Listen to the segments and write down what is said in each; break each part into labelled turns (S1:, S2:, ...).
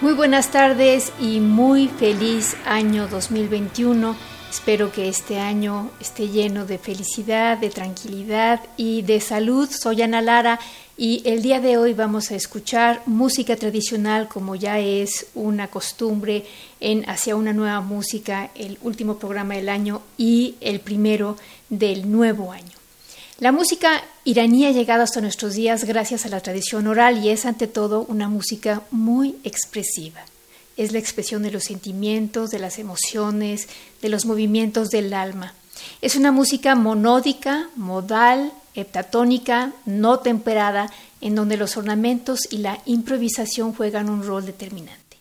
S1: Muy buenas tardes y muy feliz año 2021. Espero que este año esté lleno de felicidad, de tranquilidad y de salud. Soy Ana Lara y el día de hoy vamos a escuchar música tradicional como ya es una costumbre en Hacia una nueva música, el último programa del año y el primero del nuevo año. La música iraní ha llegado hasta nuestros días gracias a la tradición oral y es ante todo una música muy expresiva. Es la expresión de los sentimientos, de las emociones, de los movimientos del alma. Es una música monódica, modal, heptatónica, no temperada, en donde los ornamentos y la improvisación juegan un rol determinante.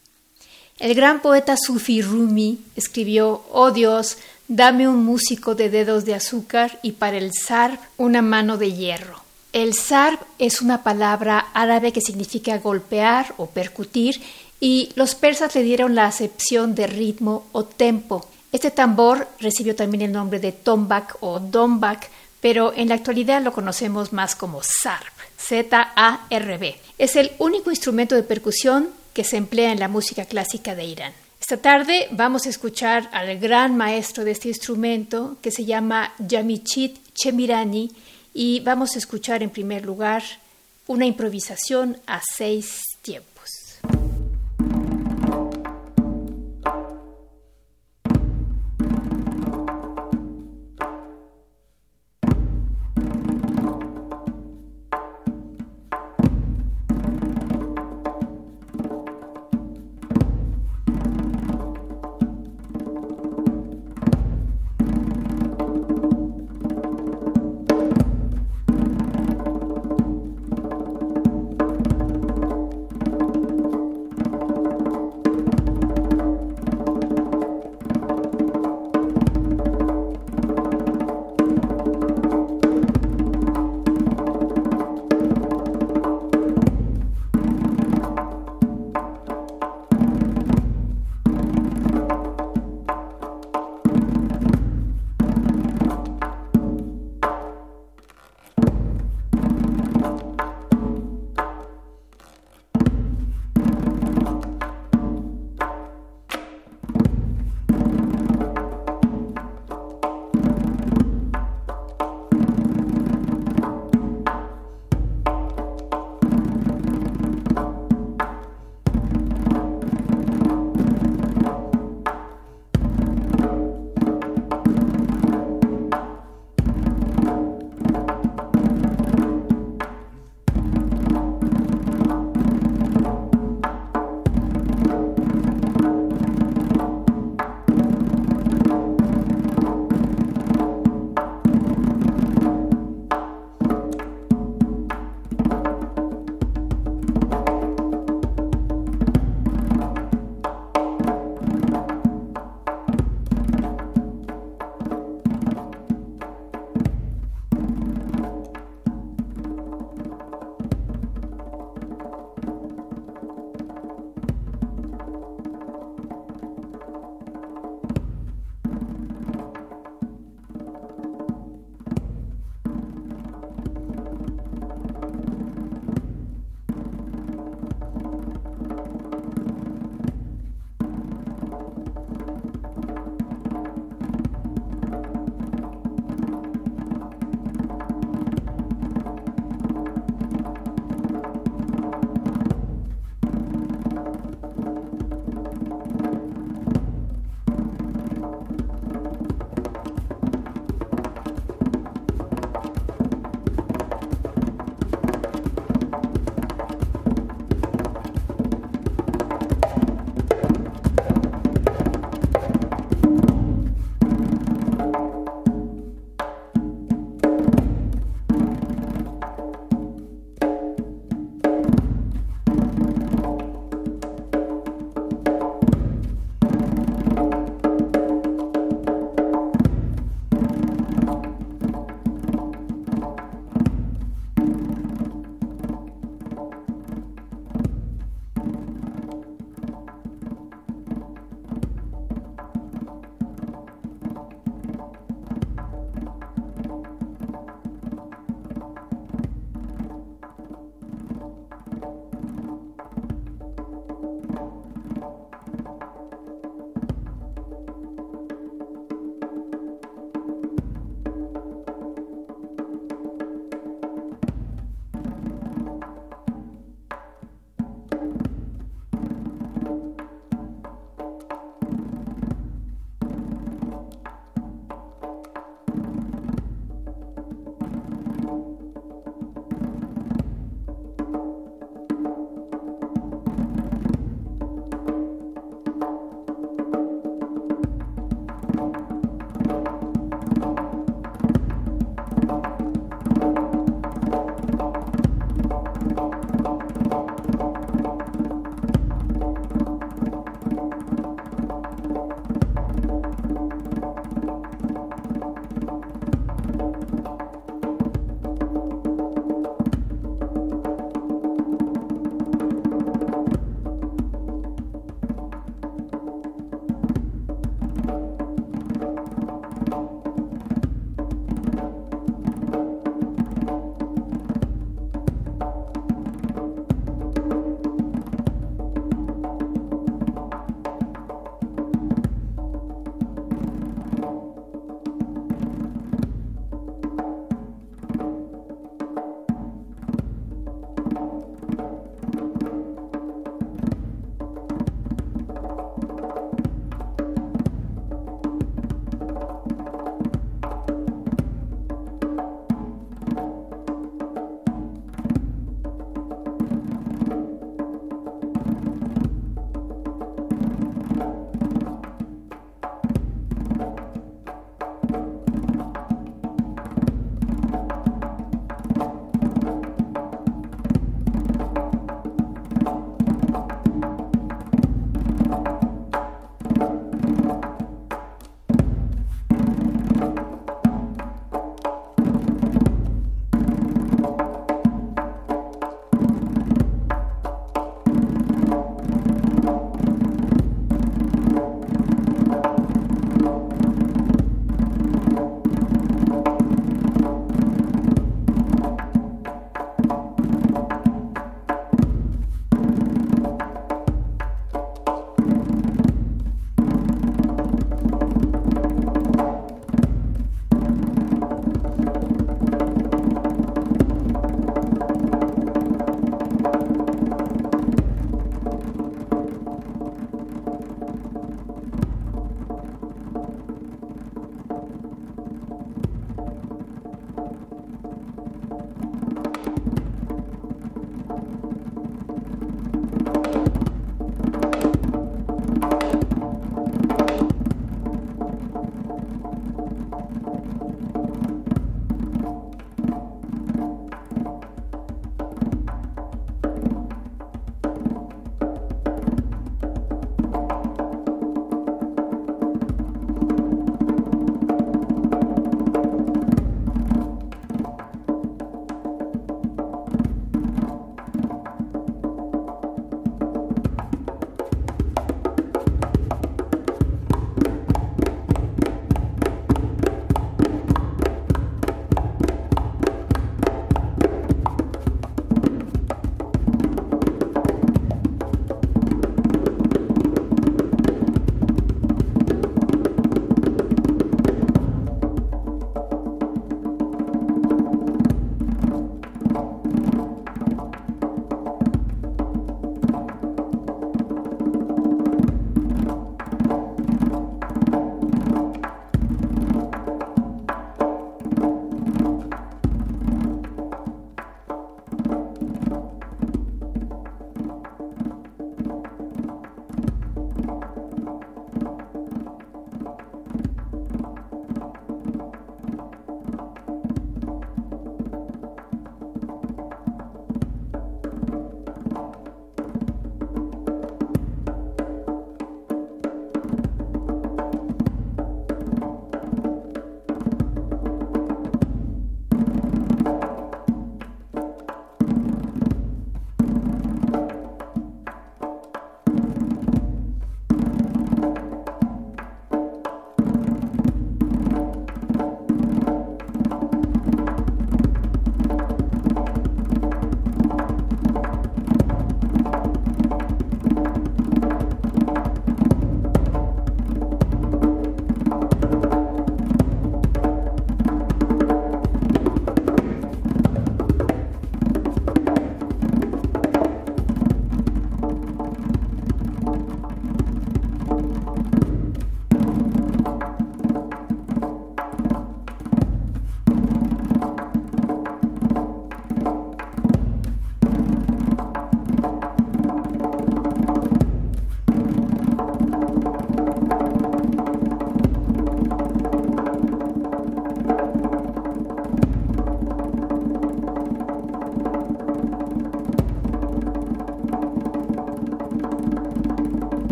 S1: El gran poeta Sufi Rumi escribió, oh Dios, Dame un músico de dedos de azúcar y para el sarb una mano de hierro. El sarb es una palabra árabe que significa golpear o percutir y los persas le dieron la acepción de ritmo o tempo. Este tambor recibió también el nombre de tombak o dombak, pero en la actualidad lo conocemos más como sarb, Z-A-R-B. Es el único instrumento de percusión que se emplea en la música clásica de Irán. Esta tarde vamos a escuchar al gran maestro de este instrumento que se llama Yamichit Chemirani y vamos a escuchar en primer lugar una improvisación a seis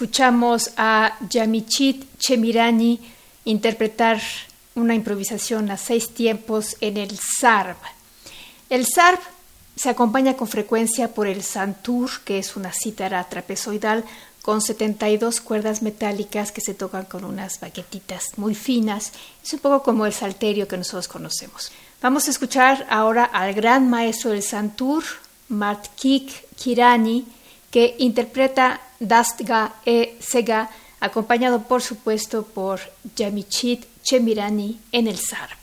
S1: escuchamos a Yamichit Chemirani interpretar una improvisación a seis tiempos en el sarb. El sarb se acompaña con frecuencia por el santur, que es una cítara trapezoidal con 72 cuerdas metálicas que se tocan con unas baquetitas muy finas. Es un poco como el salterio que nosotros conocemos. Vamos a escuchar ahora al gran maestro del santur, Matkik Kirani, que interpreta Dastga e Sega, acompañado por supuesto por Yamichit Chemirani en el Sarb.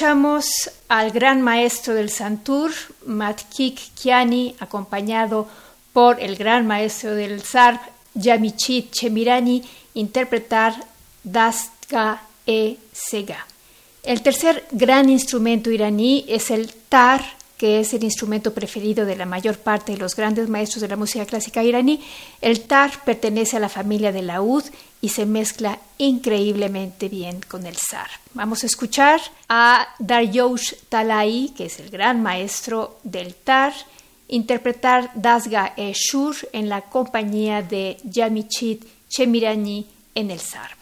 S1: Escuchamos al gran maestro del Santur, Matkik Kiani, acompañado por el gran maestro del Sarb, Yamichit Chemirani, interpretar Dastga e Sega. El tercer gran instrumento iraní es el tar, que es el instrumento preferido de la mayor parte de los grandes maestros de la música clásica iraní. El tar pertenece a la familia de laúd y se mezcla increíblemente bien con el zar. Vamos a escuchar a Daryoush Talai, que es el gran maestro del tar, interpretar Dasga e Shur en la compañía de Yamichit Chemirani en el zar.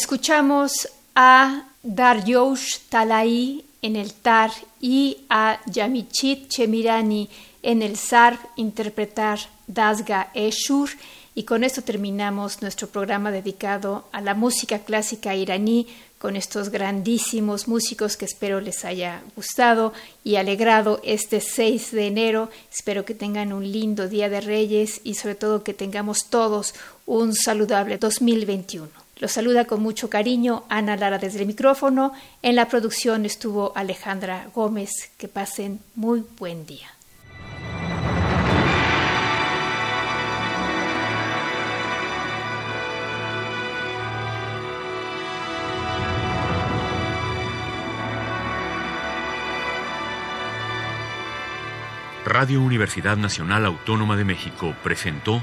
S1: Escuchamos a Daryoush Talai en el tar y a Yamichit Chemirani en el sarb interpretar Dasga Eshur y con esto terminamos nuestro programa dedicado a la música clásica iraní con estos grandísimos músicos que espero les haya gustado y alegrado este 6 de enero. Espero que tengan un lindo Día de Reyes y sobre todo que tengamos todos un saludable 2021. Los saluda con mucho cariño Ana Lara desde el micrófono. En la producción estuvo Alejandra Gómez. Que pasen muy buen día.
S2: Radio Universidad Nacional Autónoma de México presentó